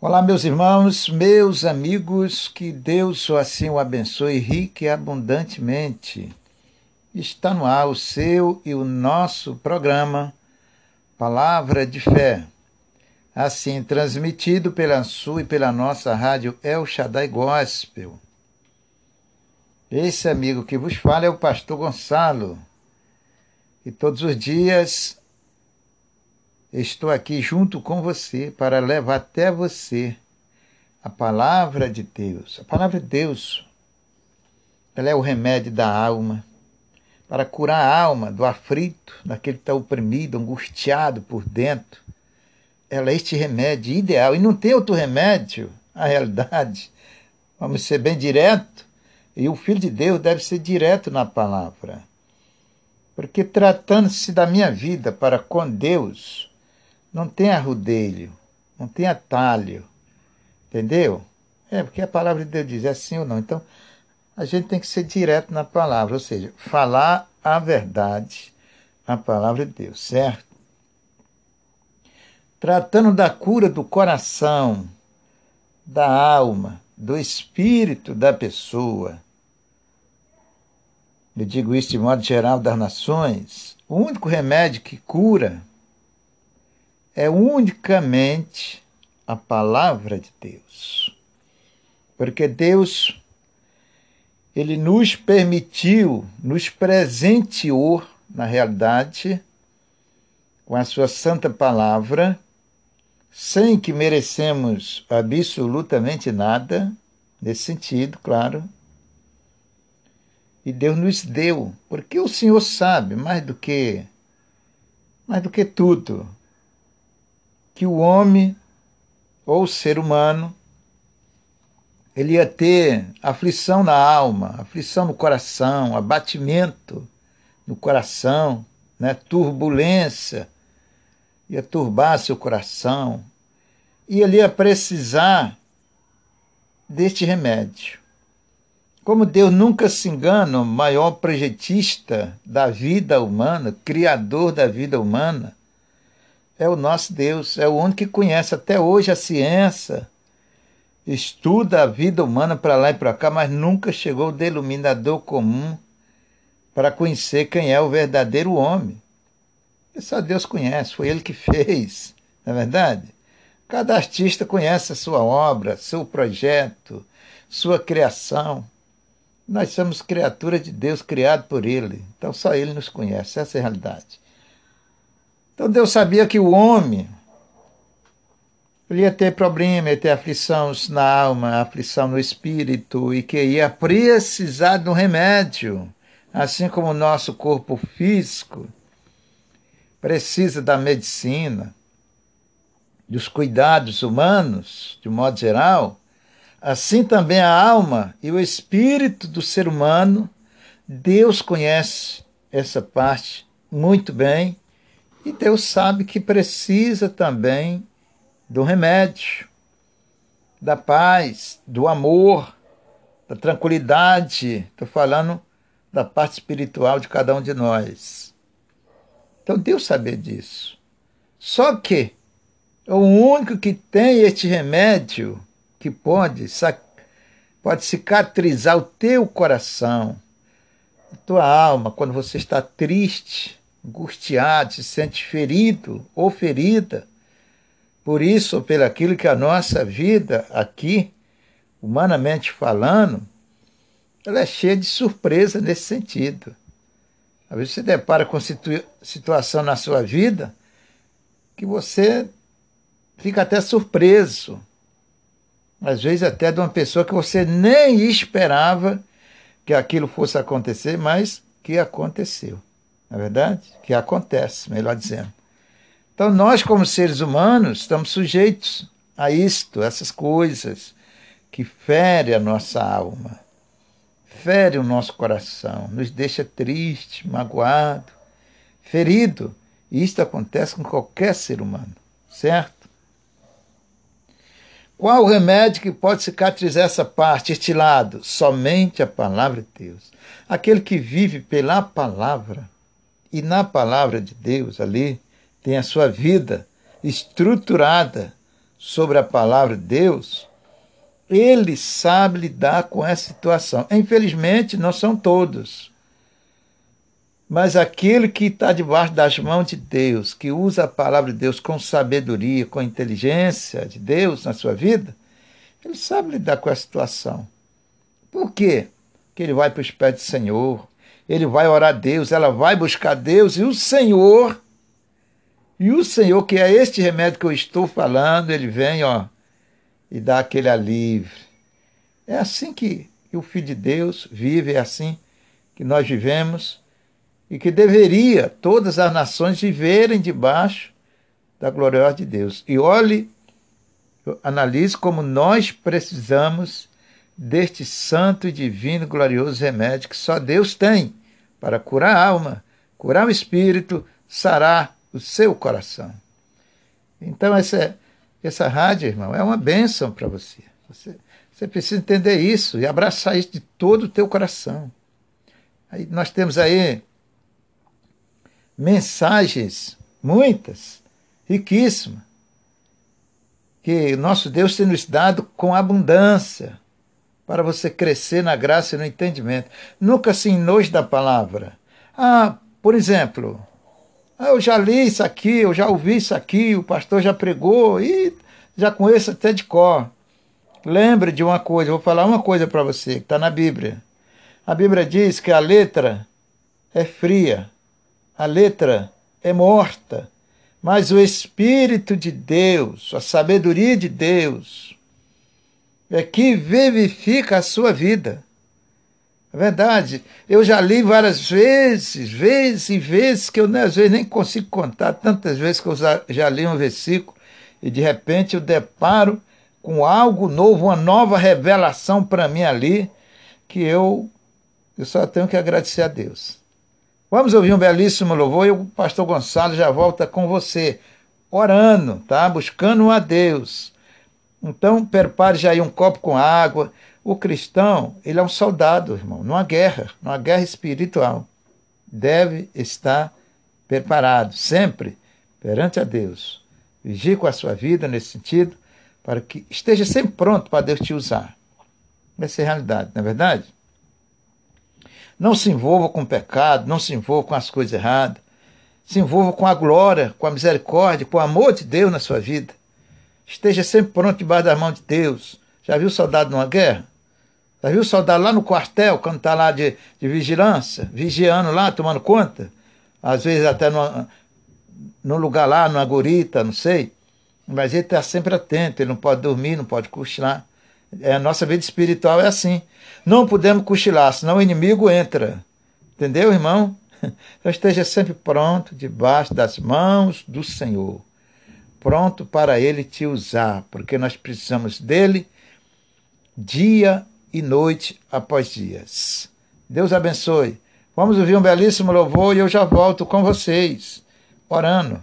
Olá, meus irmãos, meus amigos, que Deus assim o abençoe rique e abundantemente. Está no ar o seu e o nosso programa Palavra de Fé, assim transmitido pela sua e pela nossa rádio El Shaddai Gospel. Esse amigo que vos fala é o pastor Gonçalo, e todos os dias Estou aqui junto com você para levar até você a palavra de Deus. A palavra de Deus, ela é o remédio da alma, para curar a alma do aflito, daquele que está oprimido, angustiado por dentro. Ela é este remédio ideal. E não tem outro remédio, a realidade. Vamos ser bem direto. E o Filho de Deus deve ser direto na palavra. Porque tratando-se da minha vida para com Deus, não tem arrudeio, não tem atalho. Entendeu? É, porque a palavra de Deus diz é sim ou não. Então, a gente tem que ser direto na palavra, ou seja, falar a verdade, a palavra de Deus, certo? Tratando da cura do coração, da alma, do espírito da pessoa. Eu digo isso de modo geral das nações. O único remédio que cura é unicamente a palavra de Deus. Porque Deus ele nos permitiu, nos presenteou, na realidade, com a sua santa palavra, sem que merecemos absolutamente nada, nesse sentido, claro. E Deus nos deu, porque o Senhor sabe mais do que mais do que tudo que o homem ou o ser humano ele ia ter aflição na alma, aflição no coração, abatimento no coração, né? turbulência, ia turbar seu coração, e ele ia precisar deste remédio. Como Deus nunca se engana, o maior projetista da vida humana, criador da vida humana, é o nosso Deus, é o único que conhece até hoje a ciência, estuda a vida humana para lá e para cá, mas nunca chegou o denominador comum para conhecer quem é o verdadeiro homem. E só Deus conhece, foi Ele que fez, não é verdade? Cada artista conhece a sua obra, seu projeto, sua criação. Nós somos criaturas de Deus, criados por Ele. Então só Ele nos conhece, essa é a realidade. Então Deus sabia que o homem ele ia ter problema, ia ter aflição na alma, aflição no espírito e que ia precisar de um remédio, assim como o nosso corpo físico precisa da medicina, dos cuidados humanos, de modo geral, assim também a alma e o espírito do ser humano, Deus conhece essa parte muito bem e Deus sabe que precisa também do remédio, da paz, do amor, da tranquilidade. Estou falando da parte espiritual de cada um de nós. Então Deus sabe disso. Só que o único que tem este remédio que pode, pode cicatrizar o teu coração, a tua alma, quando você está triste, angustiado, se sente ferido ou ferida por isso ou pelo aquilo que a nossa vida aqui, humanamente falando, ela é cheia de surpresa nesse sentido. Às vezes você depara com situ situação na sua vida que você fica até surpreso. Às vezes até de uma pessoa que você nem esperava que aquilo fosse acontecer, mas que aconteceu na é verdade? Que acontece, melhor dizendo. Então, nós, como seres humanos, estamos sujeitos a isto, a essas coisas que ferem a nossa alma, fere o nosso coração, nos deixa triste, magoado, ferido. E isto acontece com qualquer ser humano, certo? Qual o remédio que pode cicatrizar essa parte, este lado? Somente a palavra de Deus. Aquele que vive pela palavra e na palavra de Deus ali tem a sua vida estruturada sobre a palavra de Deus, ele sabe lidar com essa situação. Infelizmente, não são todos. Mas aquele que está debaixo das mãos de Deus, que usa a palavra de Deus com sabedoria, com inteligência de Deus na sua vida, ele sabe lidar com essa situação. Por quê? Porque ele vai para os pés do Senhor, ele vai orar a Deus, ela vai buscar Deus e o Senhor, e o Senhor, que é este remédio que eu estou falando, ele vem, ó, e dá aquele alívio. É assim que o Filho de Deus vive, é assim que nós vivemos e que deveria todas as nações viverem debaixo da gloriosa de Deus. E olhe, analise como nós precisamos deste santo e divino glorioso remédio que só Deus tem para curar a alma, curar o espírito, sarar o seu coração. Então essa essa rádio, irmão, é uma bênção para você. você. Você precisa entender isso e abraçar isso de todo o teu coração. Aí nós temos aí mensagens, muitas, riquíssimas, que nosso Deus tem nos dado com abundância para você crescer na graça e no entendimento. Nunca se enoje da palavra. Ah, por exemplo, ah, eu já li isso aqui, eu já ouvi isso aqui, o pastor já pregou e já conheço até de cor. Lembre de uma coisa, vou falar uma coisa para você, que está na Bíblia. A Bíblia diz que a letra é fria, a letra é morta, mas o Espírito de Deus, a sabedoria de Deus, é que vivifica a sua vida. É verdade. Eu já li várias vezes, vezes e vezes, que eu às vezes nem consigo contar, tantas vezes que eu já li um versículo e de repente eu deparo com algo novo, uma nova revelação para mim ali, que eu, eu só tenho que agradecer a Deus. Vamos ouvir um belíssimo louvor e o pastor Gonçalo já volta com você, orando, tá? Buscando a Deus. Então, prepare já aí um copo com água. O cristão, ele é um soldado, irmão, numa guerra, numa guerra espiritual. Deve estar preparado sempre perante a Deus. Vigie com a sua vida nesse sentido, para que esteja sempre pronto para Deus te usar. Essa é a realidade, não é verdade? Não se envolva com o pecado, não se envolva com as coisas erradas. Se envolva com a glória, com a misericórdia, com o amor de Deus na sua vida. Esteja sempre pronto debaixo da mão de Deus. Já viu soldado numa guerra? Já viu soldado lá no quartel, quando está lá de, de vigilância, vigiando lá, tomando conta? Às vezes até numa, num lugar lá, numa gorita, não sei. Mas ele está sempre atento, ele não pode dormir, não pode cochilar. É, a nossa vida espiritual é assim. Não podemos cochilar, senão o inimigo entra. Entendeu, irmão? Então esteja sempre pronto, debaixo das mãos do Senhor. Pronto para Ele te usar, porque nós precisamos dele dia e noite após dias. Deus abençoe. Vamos ouvir um belíssimo louvor e eu já volto com vocês, orando.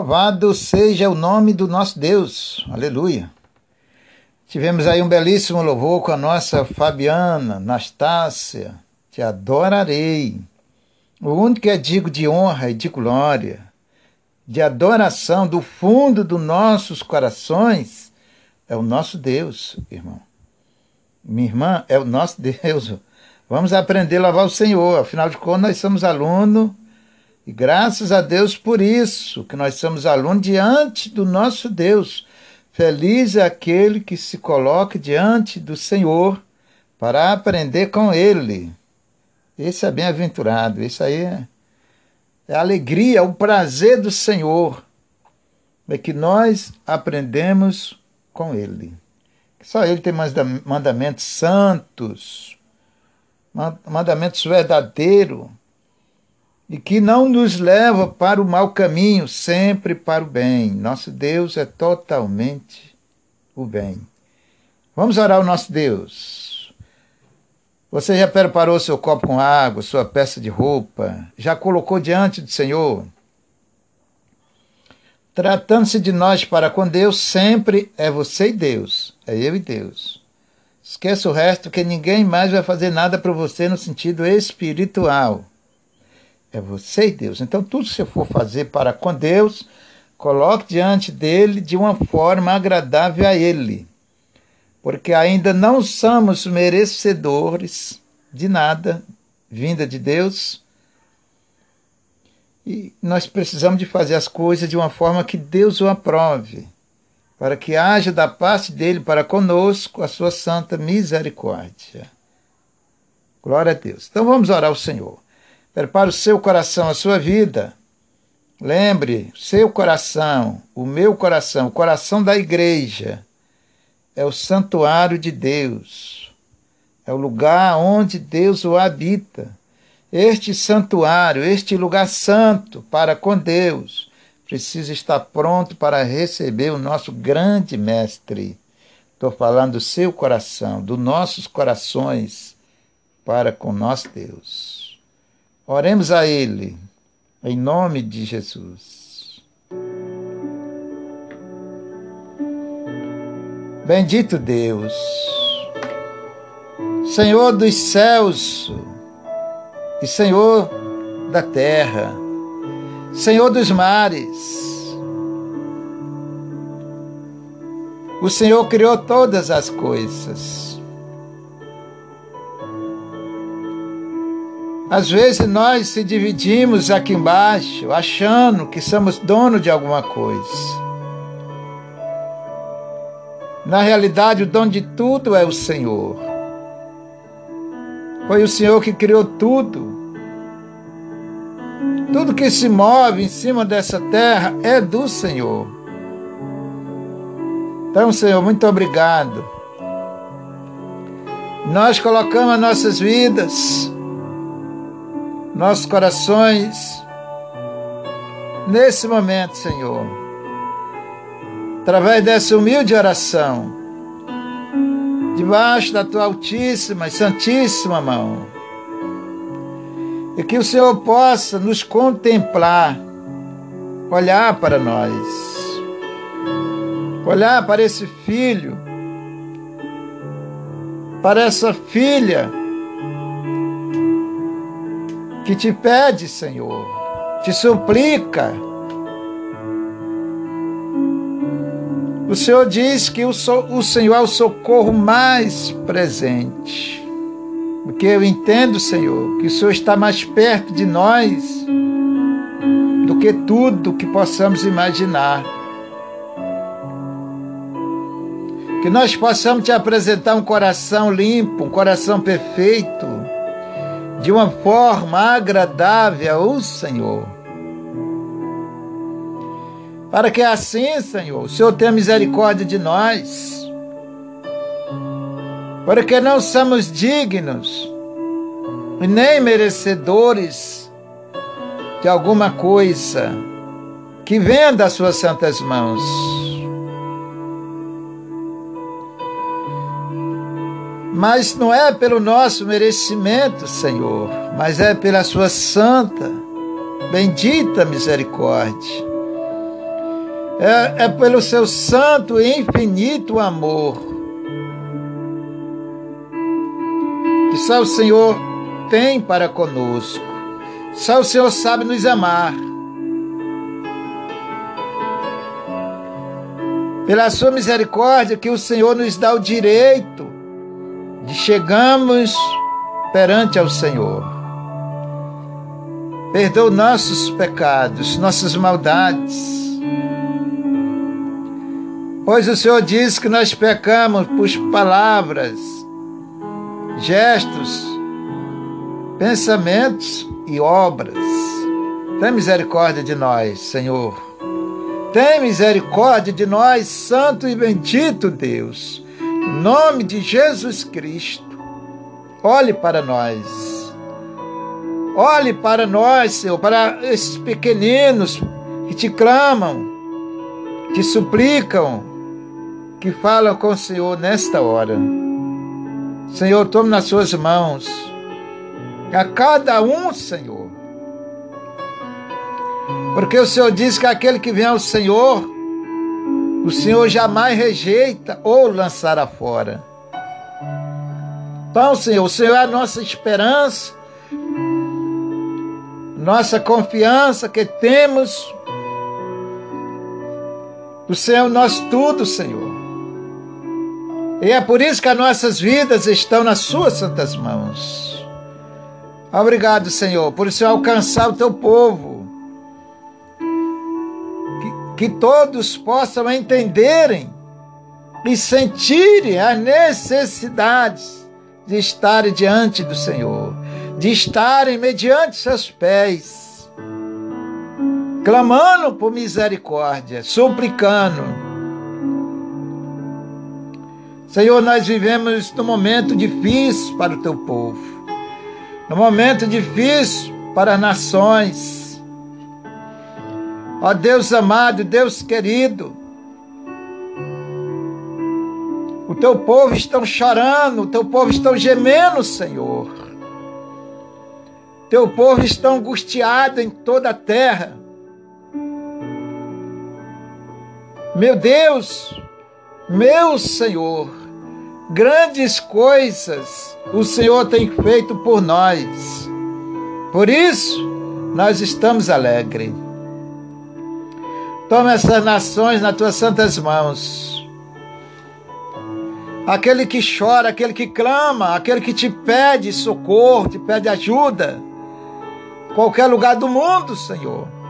Louvado seja o nome do nosso Deus. Aleluia. Tivemos aí um belíssimo louvor com a nossa Fabiana, Anastácia. Te adorarei. O único que é digo de honra e de glória, de adoração do fundo dos nossos corações, é o nosso Deus, irmão. Minha irmã, é o nosso Deus. Vamos aprender a louvar o Senhor. Afinal de contas, nós somos alunos e graças a Deus por isso, que nós somos alunos diante do nosso Deus. Feliz é aquele que se coloca diante do Senhor para aprender com Ele. Esse é bem-aventurado, isso aí é, é a alegria, é o prazer do Senhor, é que nós aprendemos com Ele. Só Ele tem mandamentos santos, mandamentos verdadeiros, e que não nos leva para o mau caminho, sempre para o bem. Nosso Deus é totalmente o bem. Vamos orar ao nosso Deus. Você já preparou seu copo com água, sua peça de roupa, já colocou diante do Senhor? Tratando-se de nós para com Deus, sempre é você e Deus, é eu e Deus. Esqueça o resto, que ninguém mais vai fazer nada para você no sentido espiritual. É você e Deus. Então, tudo que você for fazer para com Deus, coloque diante dele de uma forma agradável a ele. Porque ainda não somos merecedores de nada vinda de Deus. E nós precisamos de fazer as coisas de uma forma que Deus o aprove, para que haja da parte dele para conosco a sua santa misericórdia. Glória a Deus. Então vamos orar ao Senhor. Prepare o seu coração, a sua vida. Lembre, seu coração, o meu coração, o coração da igreja, é o santuário de Deus, é o lugar onde Deus o habita. Este santuário, este lugar santo para com Deus, precisa estar pronto para receber o nosso grande Mestre. Estou falando do seu coração, dos nossos corações para com nosso Deus. Oremos a Ele, em nome de Jesus. Bendito Deus, Senhor dos céus e Senhor da terra, Senhor dos mares, O Senhor criou todas as coisas. Às vezes nós se dividimos aqui embaixo, achando que somos dono de alguma coisa. Na realidade, o dono de tudo é o Senhor. Foi o Senhor que criou tudo. Tudo que se move em cima dessa terra é do Senhor. Então, Senhor, muito obrigado. Nós colocamos as nossas vidas, nossos corações, nesse momento, Senhor, através dessa humilde oração, debaixo da tua altíssima e santíssima mão, e que o Senhor possa nos contemplar, olhar para nós olhar para esse filho, para essa filha que te pede, Senhor, te suplica. O Senhor diz que o, so, o Senhor é o socorro mais presente. Porque eu entendo, Senhor, que o Senhor está mais perto de nós do que tudo que possamos imaginar. Que nós possamos te apresentar um coração limpo, um coração perfeito, de uma forma agradável ao Senhor. Para que assim, Senhor, o Senhor tenha misericórdia de nós. Porque não somos dignos e nem merecedores de alguma coisa que venha das suas santas mãos. Mas não é pelo nosso merecimento, Senhor, mas é pela Sua santa, bendita misericórdia. É, é pelo Seu santo e infinito amor. Que só o Senhor tem para conosco. Só o Senhor sabe nos amar. Pela Sua misericórdia, que o Senhor nos dá o direito de chegamos perante ao Senhor. Perdoa nossos pecados, nossas maldades. Pois o Senhor diz que nós pecamos por palavras, gestos, pensamentos e obras. Tem misericórdia de nós, Senhor. Tem misericórdia de nós, Santo e Bendito Deus nome de Jesus Cristo, olhe para nós. Olhe para nós, Senhor, para esses pequeninos que te clamam, te suplicam, que falam com o Senhor nesta hora. Senhor, tome nas suas mãos a cada um, Senhor. Porque o Senhor diz que aquele que vem ao Senhor, o Senhor jamais rejeita ou lançará fora. Então, Senhor, o Senhor é a nossa esperança, nossa confiança que temos. O Senhor é nosso tudo, Senhor. E é por isso que as nossas vidas estão nas Suas santas mãos. Obrigado, Senhor, por o Senhor alcançar o teu povo que todos possam entenderem e sentirem as necessidades de estarem diante do Senhor, de estarem mediante seus pés, clamando por misericórdia, suplicando. Senhor, nós vivemos num momento difícil para o teu povo, num momento difícil para as nações. Ó Deus amado, Deus querido, o teu povo estão chorando, o teu povo estão gemendo, Senhor. Teu povo está angustiado em toda a terra. Meu Deus, meu Senhor, grandes coisas o Senhor tem feito por nós. Por isso, nós estamos alegres. Toma essas nações nas tuas santas mãos. Aquele que chora, aquele que clama, aquele que te pede socorro, te pede ajuda. Qualquer lugar do mundo, Senhor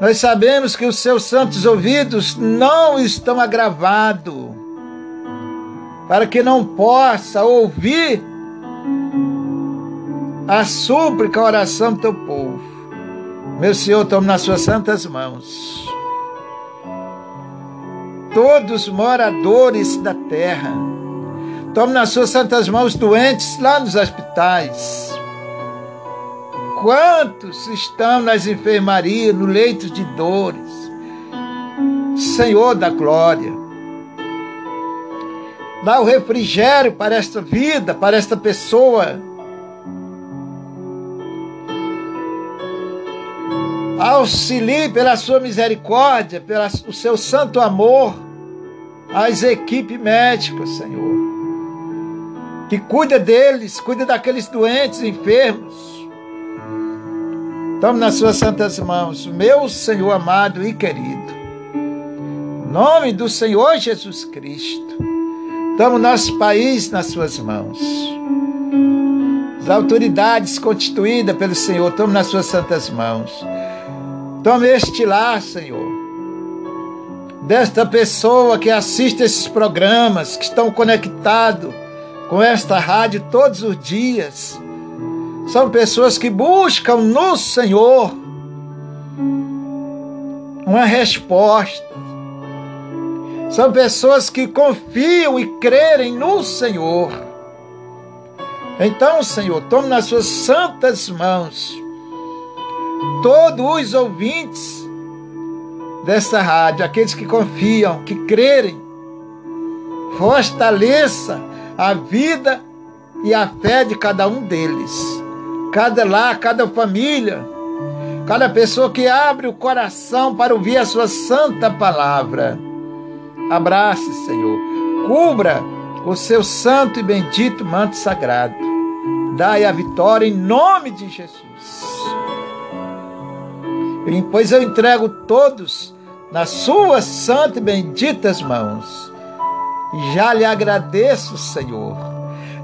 nós sabemos que os seus santos ouvidos não estão agravados, para que não possa ouvir a súplica, a oração do teu povo. Meu Senhor, tome nas suas santas mãos todos os moradores da terra. Tome nas suas santas mãos doentes lá nos hospitais Quantos estão nas enfermarias, no leito de dores? Senhor da glória, dá o refrigério para esta vida, para esta pessoa. Auxilie pela sua misericórdia, pelo seu santo amor, as equipes médicas, Senhor. Que cuida deles, cuida daqueles doentes, enfermos Tome nas suas santas mãos, meu Senhor amado e querido. Em nome do Senhor Jesus Cristo. Tome o nosso país nas suas mãos. As autoridades constituídas pelo Senhor, tome nas suas santas mãos. Tome este lar, Senhor. Desta pessoa que assiste esses programas, que estão conectados com esta rádio todos os dias são pessoas que buscam no Senhor uma resposta. São pessoas que confiam e crerem no Senhor. Então, Senhor, tome nas suas santas mãos todos os ouvintes dessa rádio, aqueles que confiam, que crerem. Fortaleça a vida e a fé de cada um deles cada lar, cada família, cada pessoa que abre o coração para ouvir a sua santa palavra. Abrace, Senhor. Cubra o seu santo e bendito manto sagrado. Dai a vitória em nome de Jesus. Pois eu entrego todos nas suas santas e benditas mãos. E já lhe agradeço, Senhor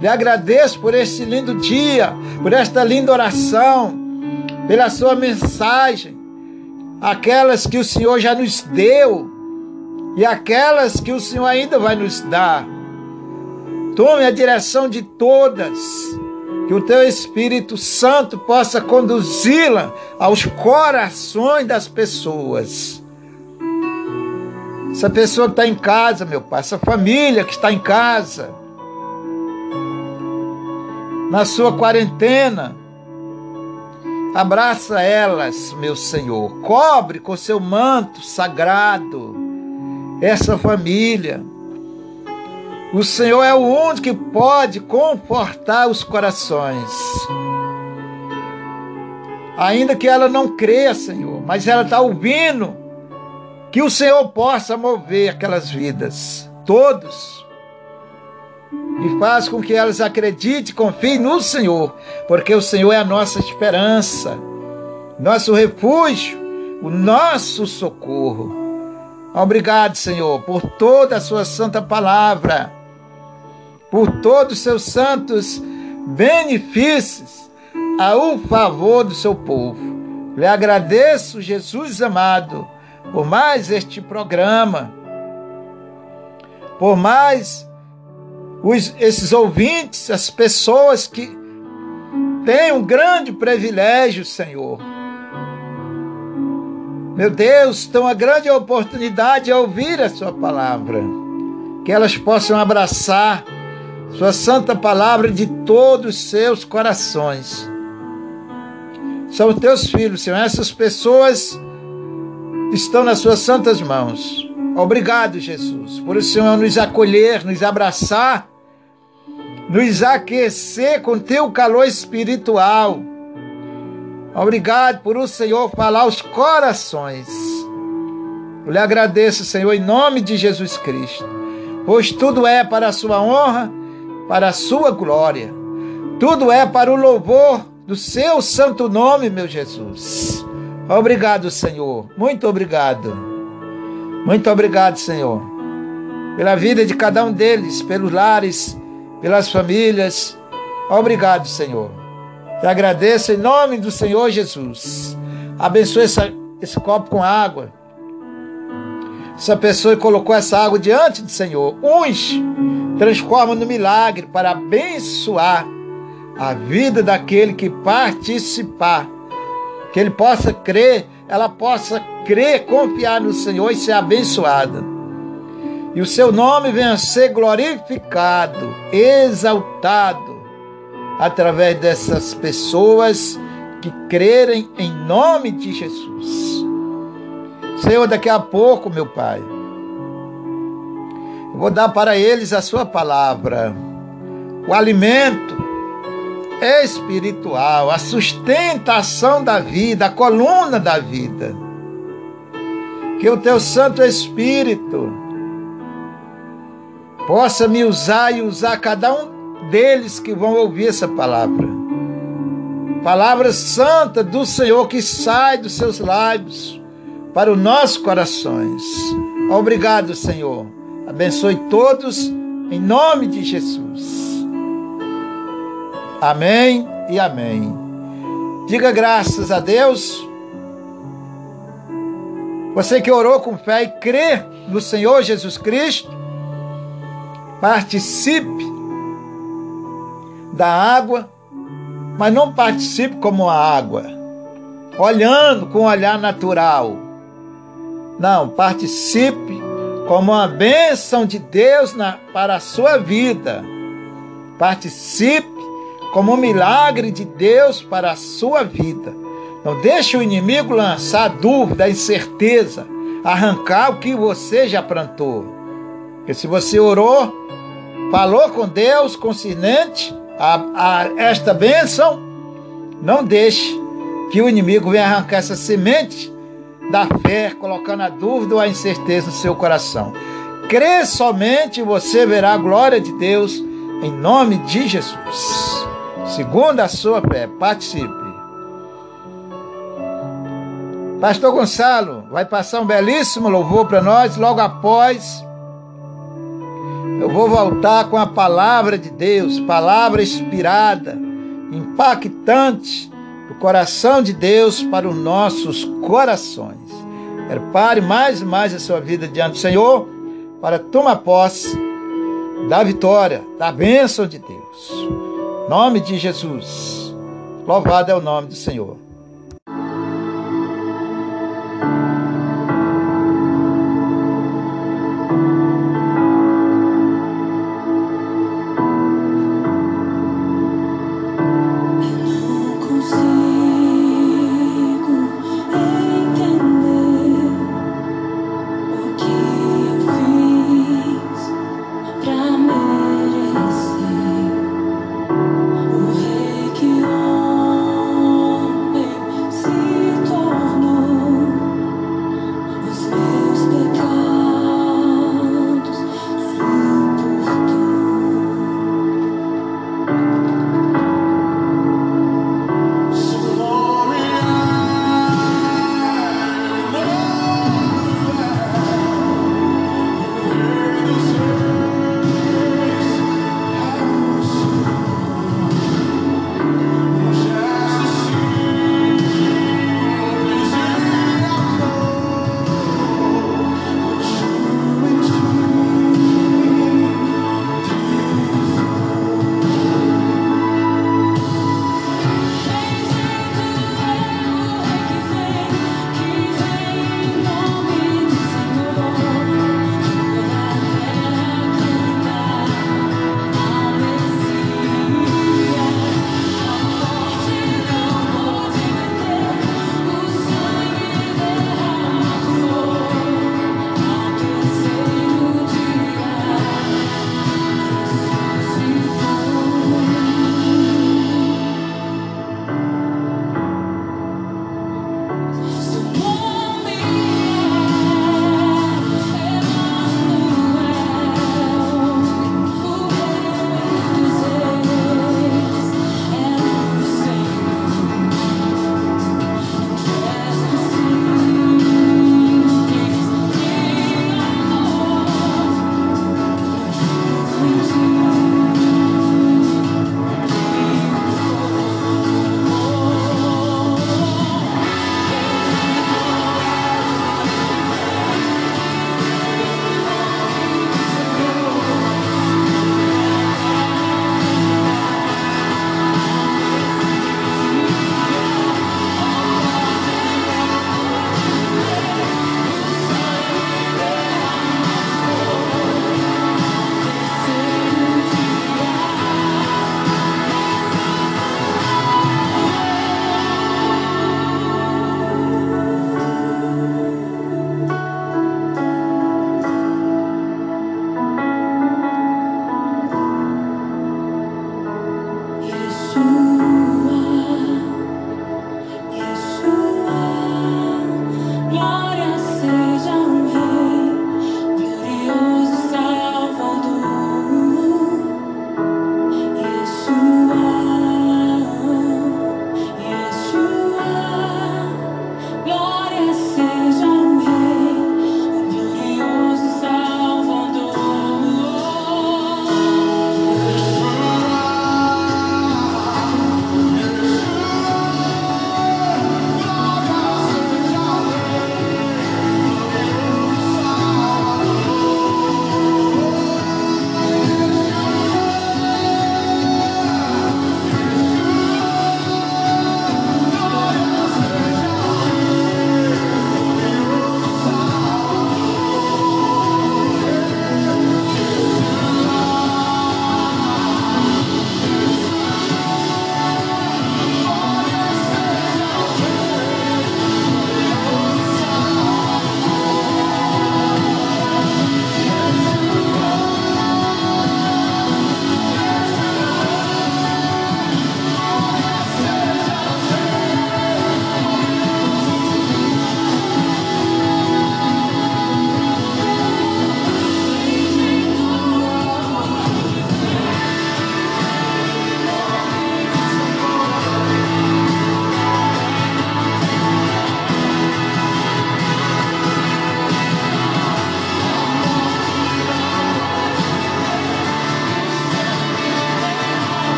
lhe agradeço por este lindo dia, por esta linda oração, pela sua mensagem, aquelas que o Senhor já nos deu e aquelas que o Senhor ainda vai nos dar. Tome a direção de todas, que o teu Espírito Santo possa conduzi-la aos corações das pessoas. Essa pessoa que está em casa, meu Pai, essa família que está em casa, na sua quarentena. Abraça elas, meu Senhor. Cobre com seu manto sagrado essa família. O Senhor é o único que pode confortar os corações. Ainda que ela não creia, Senhor, mas ela está ouvindo que o Senhor possa mover aquelas vidas. Todos e faz com que elas acreditem confiem no Senhor, porque o Senhor é a nossa esperança, nosso refúgio, o nosso socorro. Obrigado, Senhor, por toda a sua santa palavra, por todos os seus santos benefícios ao favor do seu povo. Lhe agradeço, Jesus amado, por mais este programa, por mais os, esses ouvintes, as pessoas que têm um grande privilégio, Senhor. Meu Deus, tão a grande oportunidade de ouvir a Sua palavra. que elas possam abraçar Sua santa palavra de todos os seus corações. São os teus filhos, Senhor. Essas pessoas estão nas suas santas mãos. Obrigado, Jesus, por o Senhor nos acolher, nos abraçar, nos aquecer com teu calor espiritual. Obrigado por o Senhor falar aos corações. Eu lhe agradeço, Senhor, em nome de Jesus Cristo, pois tudo é para a sua honra, para a sua glória. Tudo é para o louvor do seu santo nome, meu Jesus. Obrigado, Senhor. Muito obrigado. Muito obrigado, Senhor, pela vida de cada um deles, pelos lares, pelas famílias. Obrigado, Senhor. Te agradeço em nome do Senhor Jesus. Abençoe essa, esse copo com água. Essa pessoa colocou essa água diante do Senhor. Uns transforma no milagre para abençoar a vida daquele que participar que ele possa crer, ela possa crer, confiar no Senhor e ser abençoada. E o seu nome venha ser glorificado, exaltado, através dessas pessoas que crerem em nome de Jesus. Senhor, daqui a pouco, meu Pai, vou dar para eles a sua palavra, o alimento espiritual, a sustentação da vida, a coluna da vida. Que o teu Santo Espírito possa me usar e usar cada um deles que vão ouvir essa palavra. Palavra santa do Senhor que sai dos seus lábios para os nossos corações. Obrigado, Senhor. Abençoe todos em nome de Jesus. Amém e amém. Diga graças a Deus. Você que orou com fé e crê no Senhor Jesus Cristo, participe da água, mas não participe como a água, olhando com um olhar natural. Não, participe como uma bênção de Deus na, para a sua vida. Participe como um milagre de Deus para a sua vida. Não deixe o inimigo lançar dúvida, incerteza, arrancar o que você já plantou. Porque se você orou, falou com Deus concernente a, a esta bênção, não deixe que o inimigo venha arrancar essa semente da fé, colocando a dúvida ou a incerteza no seu coração. Crê somente e você verá a glória de Deus em nome de Jesus segundo a sua fé. Participe. Pastor Gonçalo vai passar um belíssimo louvor para nós. Logo após, eu vou voltar com a palavra de Deus, palavra inspirada, impactante coração de Deus para os nossos corações. Prepare mais e mais a sua vida diante do Senhor para tomar posse da vitória, da bênção de Deus. Nome de Jesus. Louvado é o nome do Senhor.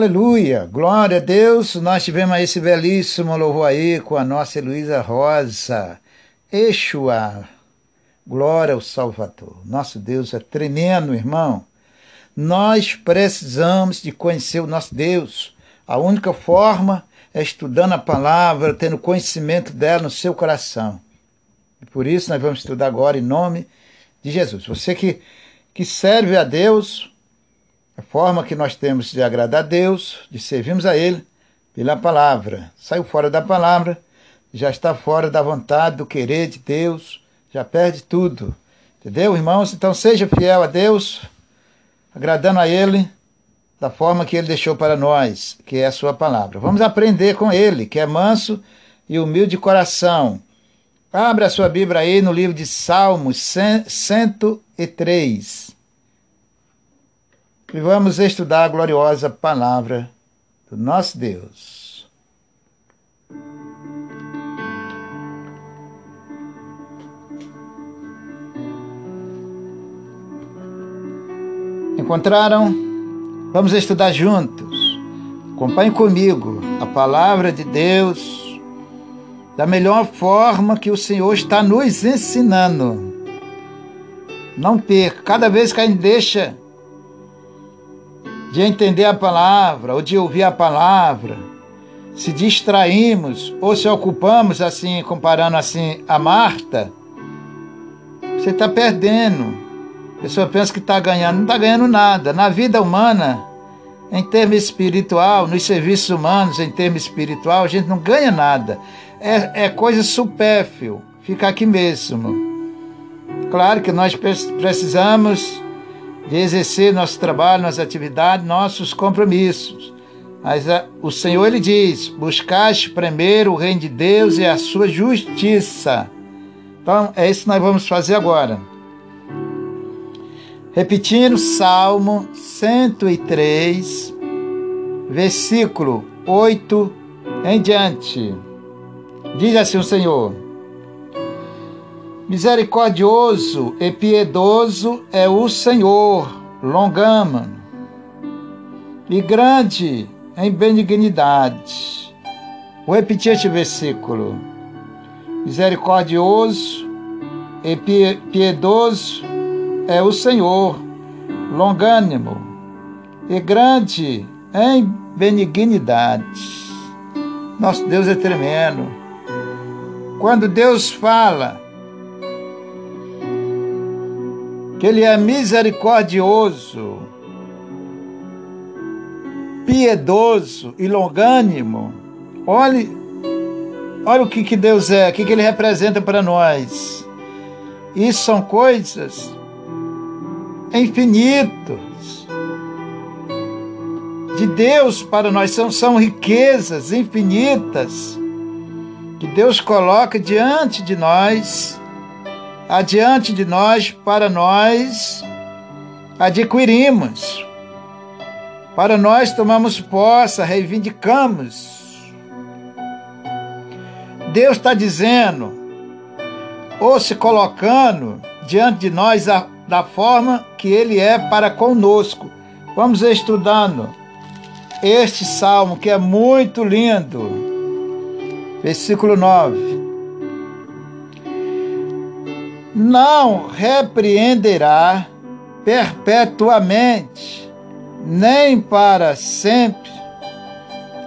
Aleluia, glória a Deus. Nós tivemos esse belíssimo louvor aí com a nossa Heloísa Rosa. Exua, glória ao Salvador. Nosso Deus é tremendo, irmão. Nós precisamos de conhecer o nosso Deus. A única forma é estudando a palavra, tendo conhecimento dela no seu coração. E por isso nós vamos estudar agora em nome de Jesus. Você que, que serve a Deus, a forma que nós temos de agradar a Deus, de servirmos a Ele, pela palavra. Saiu fora da palavra, já está fora da vontade, do querer de Deus, já perde tudo. Entendeu, irmãos? Então seja fiel a Deus, agradando a Ele da forma que Ele deixou para nós, que é a Sua palavra. Vamos aprender com Ele, que é manso e humilde de coração. Abra a sua Bíblia aí no livro de Salmos 103. E vamos estudar a gloriosa palavra do nosso Deus. Encontraram? Vamos estudar juntos. Acompanhe comigo a palavra de Deus da melhor forma que o Senhor está nos ensinando. Não perca, cada vez que a gente deixa de entender a palavra ou de ouvir a palavra, se distraímos ou se ocupamos assim, comparando assim a Marta, você está perdendo. A pessoa pensa que está ganhando, não está ganhando nada. Na vida humana, em termos espiritual, nos serviços humanos, em termos espiritual, a gente não ganha nada. É, é coisa supérflua, fica aqui mesmo. Claro que nós precisamos de exercer nosso trabalho, nossas atividades, nossos compromissos. Mas a, o Senhor ele diz: buscaste primeiro o reino de Deus e a sua justiça. Então é isso que nós vamos fazer agora. Repetindo Salmo 103, versículo 8 em diante. Diz assim o Senhor: Misericordioso e piedoso é o Senhor, longamo e grande em benignidade. Vou repetir este versículo. Misericordioso e piedoso é o Senhor, longânimo e grande em benignidade. Nosso Deus é tremendo. Quando Deus fala que Ele é misericordioso, piedoso e longânimo, olhe, olha o que, que Deus é, o que, que Ele representa para nós. Isso são coisas infinitos de Deus para nós, são, são riquezas infinitas que Deus coloca diante de nós, adiante de nós, para nós adquirimos, para nós tomamos posse, reivindicamos. Deus está dizendo, ou se colocando diante de nós a da forma que ele é para conosco. Vamos estudando este salmo que é muito lindo. Versículo 9. Não repreenderá perpetuamente, nem para sempre,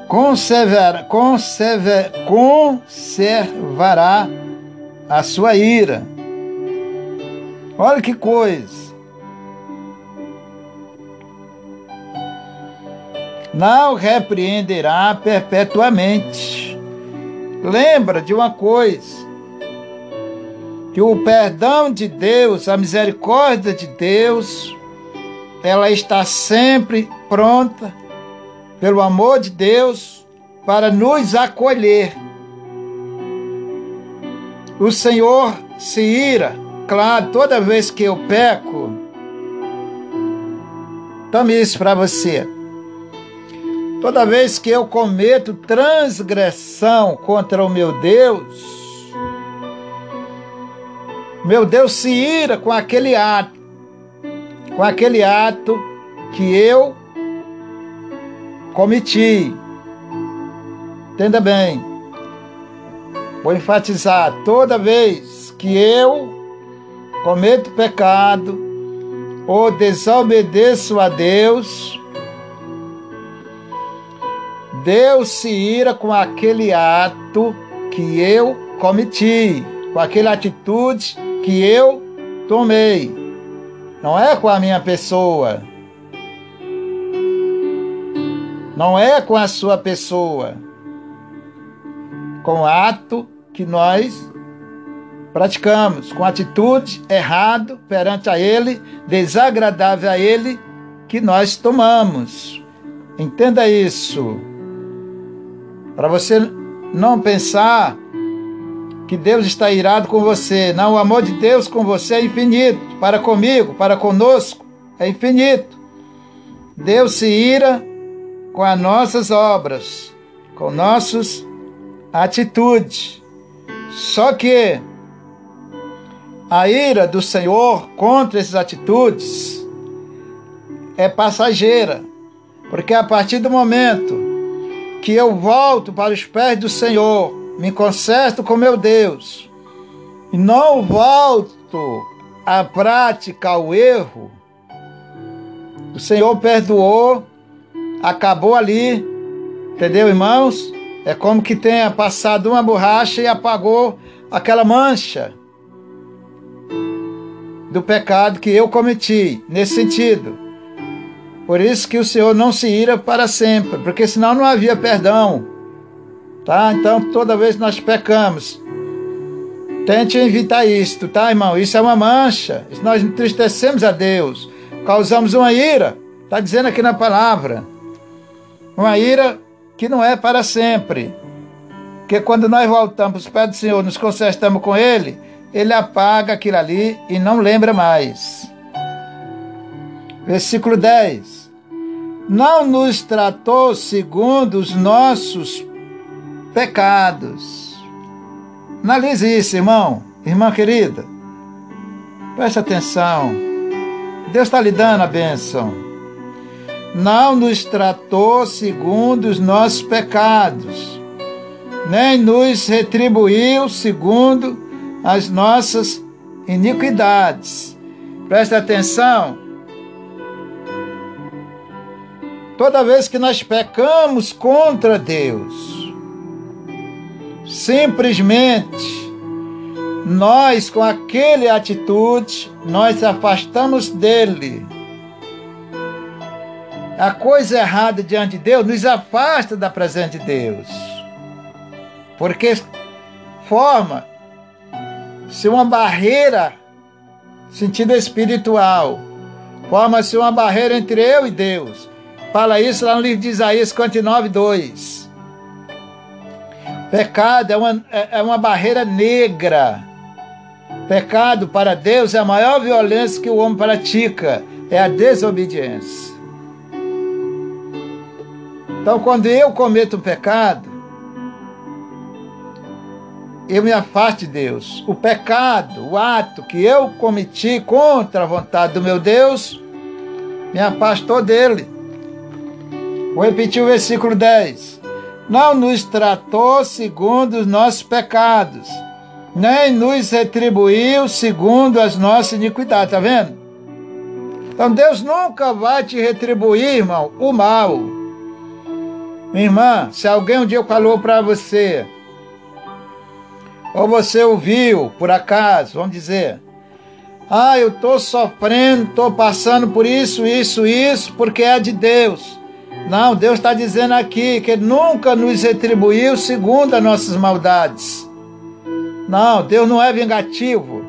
conservará, conservará a sua ira Olha que coisa. Não repreenderá perpetuamente. Lembra de uma coisa: que o perdão de Deus, a misericórdia de Deus, ela está sempre pronta, pelo amor de Deus, para nos acolher. O Senhor se ira Claro, toda vez que eu peco, tome isso para você. Toda vez que eu cometo transgressão contra o meu Deus, meu Deus se ira com aquele ato, com aquele ato que eu cometi. Entenda bem. Vou enfatizar: toda vez que eu cometo pecado ou desobedeço a Deus, Deus se ira com aquele ato que eu cometi, com aquela atitude que eu tomei. Não é com a minha pessoa. Não é com a sua pessoa. Com o ato que nós praticamos, com atitude errado perante a Ele, desagradável a Ele, que nós tomamos. Entenda isso. Para você não pensar que Deus está irado com você. Não, o amor de Deus com você é infinito. Para comigo, para conosco, é infinito. Deus se ira com as nossas obras, com nossas atitudes. Só que a ira do Senhor contra essas atitudes é passageira, porque a partir do momento que eu volto para os pés do Senhor, me conserto com meu Deus e não volto à prática, ao erro, o Senhor perdoou, acabou ali, entendeu, irmãos? É como que tenha passado uma borracha e apagou aquela mancha do pecado que eu cometi, nesse sentido. Por isso que o Senhor não se ira para sempre, porque senão não havia perdão. Tá? Então, toda vez que nós pecamos, tente evitar isto, tá, irmão? Isso é uma mancha. Nós entristecemos a Deus, causamos uma ira. Está dizendo aqui na palavra. Uma ira que não é para sempre. Porque quando nós voltamos para do Senhor, nos consertamos com Ele, Ele apaga aquilo ali e não lembra mais. Versículo 10. Não nos tratou segundo os nossos pecados. Analise isso, irmão, irmã querida. Preste atenção. Deus está lhe dando a bênção. Não nos tratou segundo os nossos pecados, nem nos retribuiu segundo as nossas iniquidades. Preste atenção. Toda vez que nós pecamos contra Deus, Simplesmente, nós, com aquele atitude, nós afastamos dele. A coisa errada diante de Deus nos afasta da presença de Deus. Porque forma se uma barreira, sentido espiritual, forma-se uma barreira entre eu e Deus. Fala isso lá no livro de Isaías 59, 2. Pecado é uma, é, é uma barreira negra. Pecado para Deus é a maior violência que o homem pratica, é a desobediência. Então, quando eu cometo um pecado, eu me afasto de Deus. O pecado, o ato que eu cometi contra a vontade do meu Deus, me afastou dele. Vou repetir o versículo 10 não nos tratou segundo os nossos pecados, nem nos retribuiu segundo as nossas iniquidades, tá vendo? Então Deus nunca vai te retribuir, irmão, o mal. Minha irmã, se alguém um dia falou para você, ou você ouviu, por acaso, vamos dizer, ah, eu estou sofrendo, estou passando por isso, isso, isso, porque é de Deus. Não, Deus está dizendo aqui que nunca nos retribuiu segundo as nossas maldades. Não, Deus não é vingativo.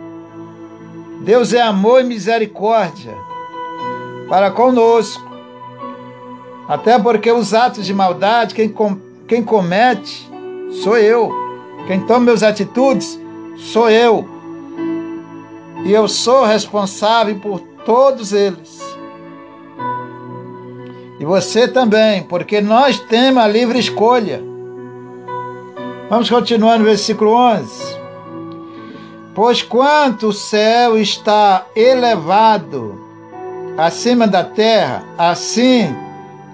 Deus é amor e misericórdia para conosco. Até porque os atos de maldade, quem, com, quem comete, sou eu. Quem toma meus atitudes, sou eu. E eu sou responsável por todos eles. E você também, porque nós temos a livre escolha. Vamos continuar no versículo 11. Pois quanto o céu está elevado acima da terra, assim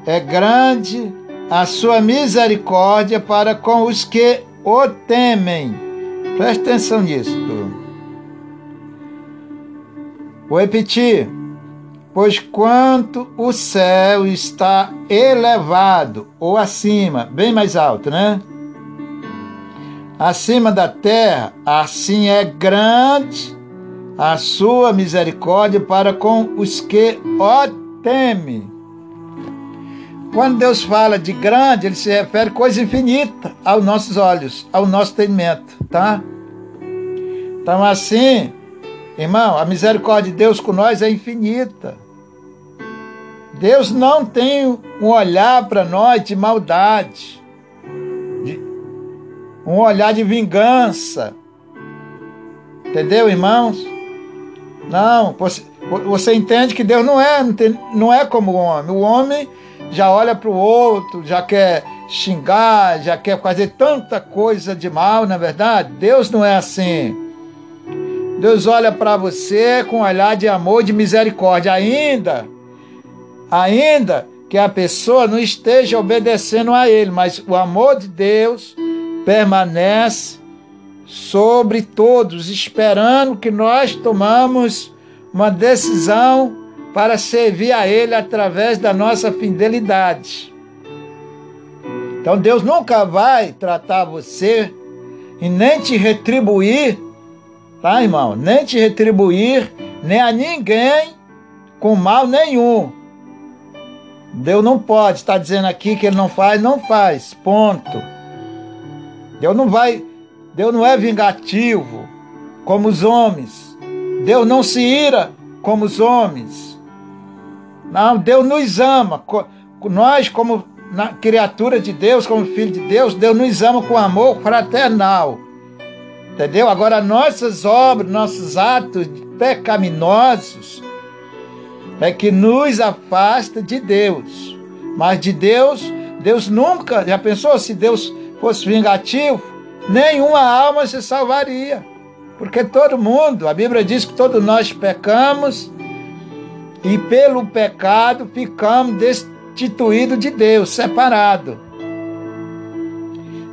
é grande a sua misericórdia para com os que o temem. Preste atenção nisso. Vou repetir. Pois quanto o céu está elevado, ou acima, bem mais alto, né? Acima da terra, assim é grande a sua misericórdia para com os que o temem. Quando Deus fala de grande, ele se refere a coisa infinita aos nossos olhos, ao nosso entendimento, tá? Então, assim, irmão, a misericórdia de Deus com nós é infinita. Deus não tem um olhar para nós de maldade, de, um olhar de vingança. Entendeu, irmãos? Não, você, você entende que Deus não é, não, tem, não é como o homem. O homem já olha para o outro, já quer xingar, já quer fazer tanta coisa de mal, na é verdade? Deus não é assim. Deus olha para você com um olhar de amor, de misericórdia, ainda, ainda que a pessoa não esteja obedecendo a Ele, mas o amor de Deus permanece sobre todos, esperando que nós tomamos uma decisão para servir a Ele através da nossa fidelidade. Então Deus nunca vai tratar você e nem te retribuir, tá, irmão? Nem te retribuir, nem a ninguém com mal nenhum. Deus não pode estar dizendo aqui que ele não faz, não faz. Ponto. Deus não vai, Deus não é vingativo como os homens. Deus não se ira como os homens. Não, Deus nos ama. Nós, como criatura de Deus, como filho de Deus, Deus nos ama com amor fraternal. Entendeu? Agora, nossas obras, nossos atos pecaminosos é que nos afasta de Deus. Mas de Deus, Deus nunca, já pensou se Deus fosse vingativo? Nenhuma alma se salvaria. Porque todo mundo, a Bíblia diz que todos nós pecamos e pelo pecado ficamos destituídos de Deus, separados.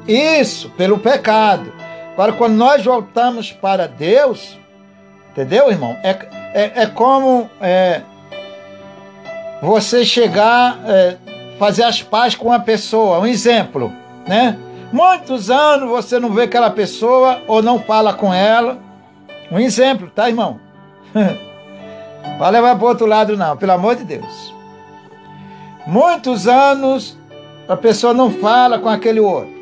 Isso, pelo pecado. Agora, quando nós voltamos para Deus, entendeu, irmão? É, é, é como é, você chegar, é, fazer as pazes com uma pessoa. Um exemplo, né? Muitos anos você não vê aquela pessoa ou não fala com ela. Um exemplo, tá, irmão? Vai levar para o outro lado, não, pelo amor de Deus. Muitos anos a pessoa não fala com aquele outro,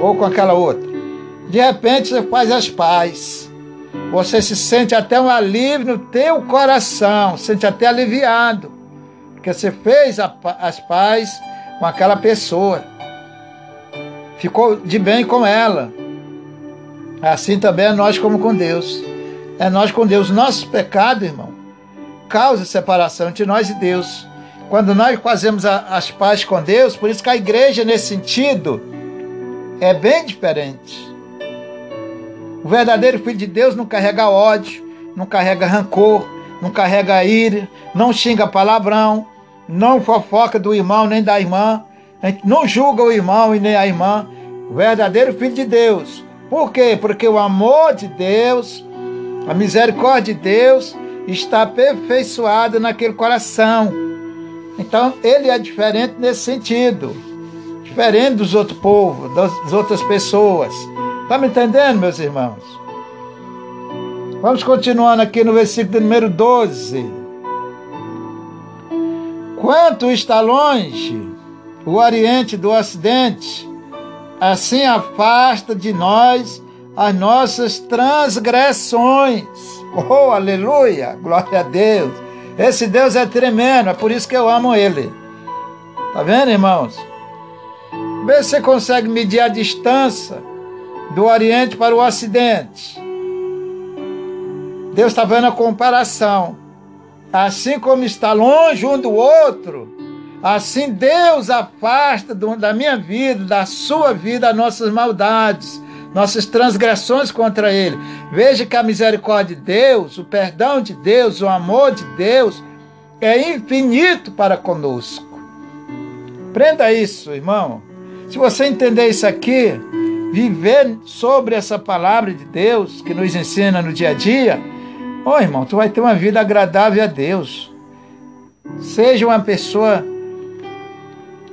ou com aquela outra. De repente você faz as pazes. Você se sente até um alívio no teu coração, se sente até aliviado. Porque você fez a, as pazes com aquela pessoa. Ficou de bem com ela. Assim também é nós como com Deus. É nós com Deus. Nosso pecado, irmão, causa separação entre nós e Deus. Quando nós fazemos a, as pazes com Deus, por isso que a igreja, nesse sentido, é bem diferente. O verdadeiro filho de Deus não carrega ódio, não carrega rancor, não carrega ira, não xinga palavrão, não fofoca do irmão nem da irmã, não julga o irmão e nem a irmã. O verdadeiro filho de Deus. Por quê? Porque o amor de Deus, a misericórdia de Deus está aperfeiçoado naquele coração. Então, ele é diferente nesse sentido. Diferente dos outros povos, das outras pessoas. Está me entendendo, meus irmãos? Vamos continuando aqui no versículo número 12. Quanto está longe o Oriente do Ocidente, assim afasta de nós as nossas transgressões. Oh, aleluia! Glória a Deus! Esse Deus é tremendo, é por isso que eu amo Ele. Tá vendo, irmãos? Vê se você consegue medir a distância do Oriente para o Ocidente. Deus está vendo a comparação. Assim como está longe um do outro, assim Deus afasta da minha vida, da sua vida, as nossas maldades nossas transgressões contra Ele. Veja que a misericórdia de Deus, o perdão de Deus, o amor de Deus é infinito para conosco. Aprenda isso, irmão. Se você entender isso aqui, viver sobre essa palavra de Deus que nos ensina no dia a dia, ô oh, irmão, tu vai ter uma vida agradável a Deus. Seja uma pessoa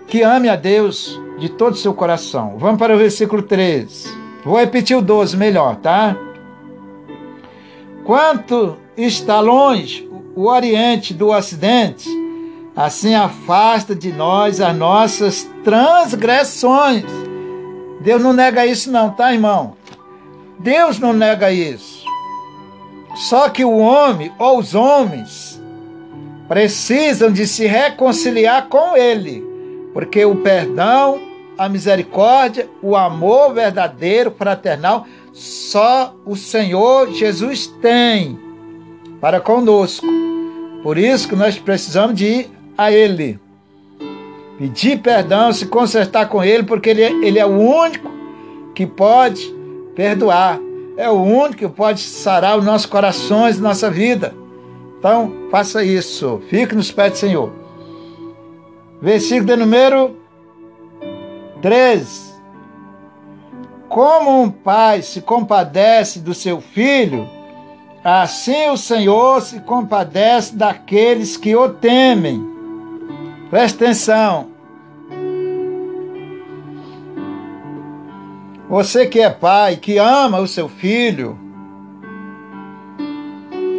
que ame a Deus de todo o seu coração. Vamos para o versículo 13. Vou repetir o 12 melhor, tá? Quanto está longe o Oriente do Ocidente, assim afasta de nós as nossas transgressões. Deus não nega isso, não, tá, irmão? Deus não nega isso. Só que o homem ou os homens precisam de se reconciliar com Ele, porque o perdão, a misericórdia, o amor verdadeiro, fraternal, só o Senhor Jesus tem para conosco. Por isso que nós precisamos de ir a Ele. Pedir perdão, se consertar com Ele, porque Ele, é, ele é o único que pode perdoar. É o único que pode sarar os nossos corações nossa vida. Então, faça isso. Fique nos pés do Senhor. Versículo de número 13. Como um pai se compadece do seu filho, assim o Senhor se compadece daqueles que o temem. Presta atenção. Você que é pai, que ama o seu filho,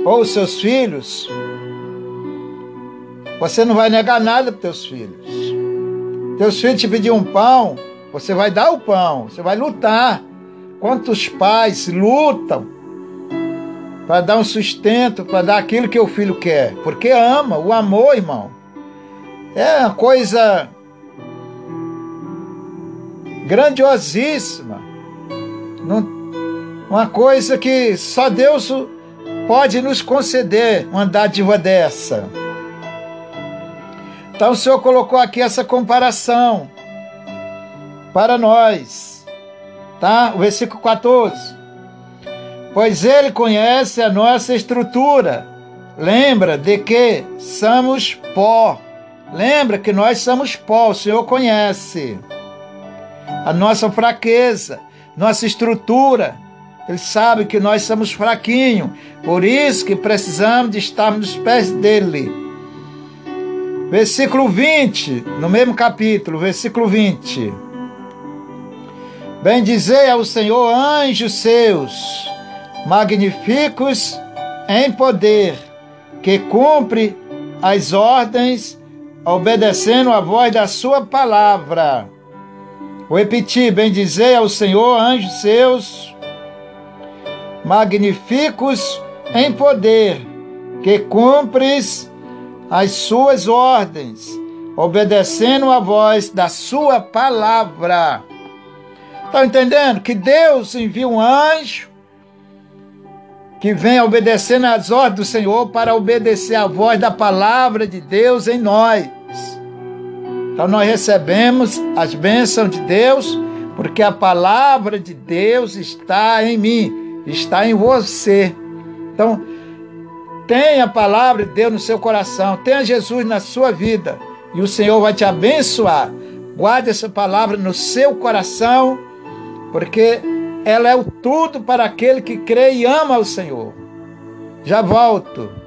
ou os seus filhos, você não vai negar nada para teus filhos. Teus filhos te pedir um pão, você vai dar o pão, você vai lutar. Quantos pais lutam para dar um sustento, para dar aquilo que o filho quer? Porque ama, o amor, irmão. É uma coisa grandiosíssima. Uma coisa que só Deus pode nos conceder uma dádiva dessa. Então o Senhor colocou aqui essa comparação para nós. Tá? O versículo 14. Pois ele conhece a nossa estrutura. Lembra de que somos pó. Lembra que nós somos pó, o Senhor conhece. A nossa fraqueza, nossa estrutura. Ele sabe que nós somos fraquinhos. Por isso que precisamos de estar nos pés dele. Versículo 20, no mesmo capítulo, versículo 20. Bendizei ao Senhor anjos seus, magníficos em poder, que cumpre as ordens, obedecendo a voz da sua palavra. Vou repetir: bendizei ao Senhor anjos seus, magníficos em poder, que cumpres as suas ordens, obedecendo a voz da sua palavra. Estão entendendo? Que Deus envia um anjo que vem obedecendo às ordens do Senhor para obedecer à voz da palavra de Deus em nós. Então nós recebemos as bênçãos de Deus, porque a palavra de Deus está em mim, está em você. Então, tenha a palavra de Deus no seu coração, tenha Jesus na sua vida, e o Senhor vai te abençoar. Guarde essa palavra no seu coração porque ela é o tudo para aquele que crê e ama o Senhor. Já volto.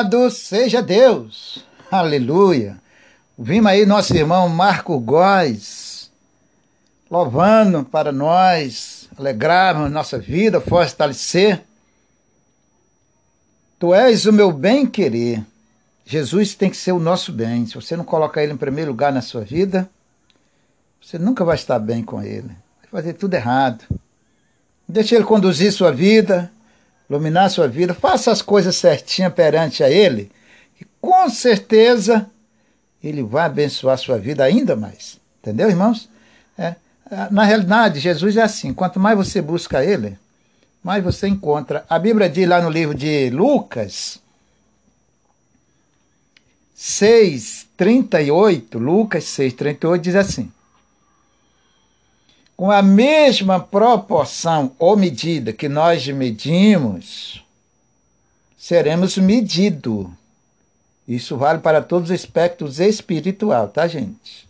Louvado seja Deus! Aleluia! Vimos aí nosso irmão Marco Góes, louvando para nós, alegrarmos nossa vida, fortalecer. Tu és o meu bem-querer. Jesus tem que ser o nosso bem. Se você não colocar ele em primeiro lugar na sua vida, você nunca vai estar bem com ele. Vai fazer tudo errado. Deixe ele conduzir sua vida, iluminar sua vida, faça as coisas certinhas perante a Ele, e com certeza Ele vai abençoar sua vida ainda mais. Entendeu, irmãos? É, na realidade, Jesus é assim: quanto mais você busca Ele, mais você encontra. A Bíblia diz lá no livro de Lucas 6, 38, Lucas 6, 38 diz assim com a mesma proporção ou medida que nós medimos, seremos medidos. Isso vale para todos os aspectos espiritual, tá, gente?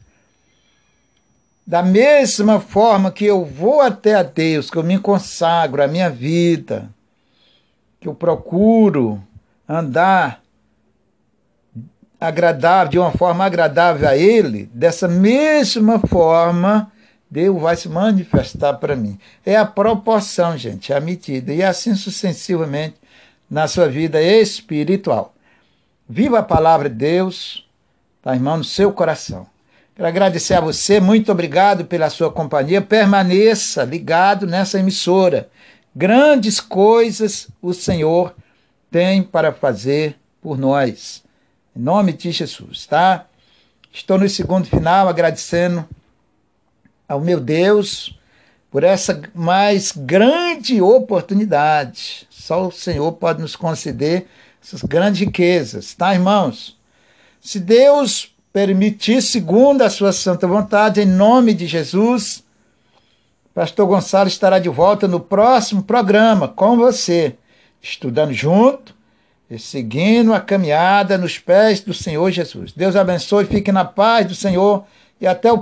Da mesma forma que eu vou até a Deus, que eu me consagro a minha vida, que eu procuro andar agradável, de uma forma agradável a Ele, dessa mesma forma Deus vai se manifestar para mim. É a proporção, gente, é a medida. E assim sucessivamente na sua vida espiritual. Viva a palavra de Deus, tá, irmão, no seu coração. Quero agradecer a você, muito obrigado pela sua companhia. Permaneça ligado nessa emissora. Grandes coisas o Senhor tem para fazer por nós. Em nome de Jesus, tá? Estou no segundo final agradecendo ao meu Deus por essa mais grande oportunidade. Só o Senhor pode nos conceder essas grandes riquezas, tá, irmãos? Se Deus permitir, segundo a sua santa vontade, em nome de Jesus, Pastor Gonçalo estará de volta no próximo programa com você, estudando junto e seguindo a caminhada nos pés do Senhor Jesus. Deus abençoe, fique na paz do Senhor e até o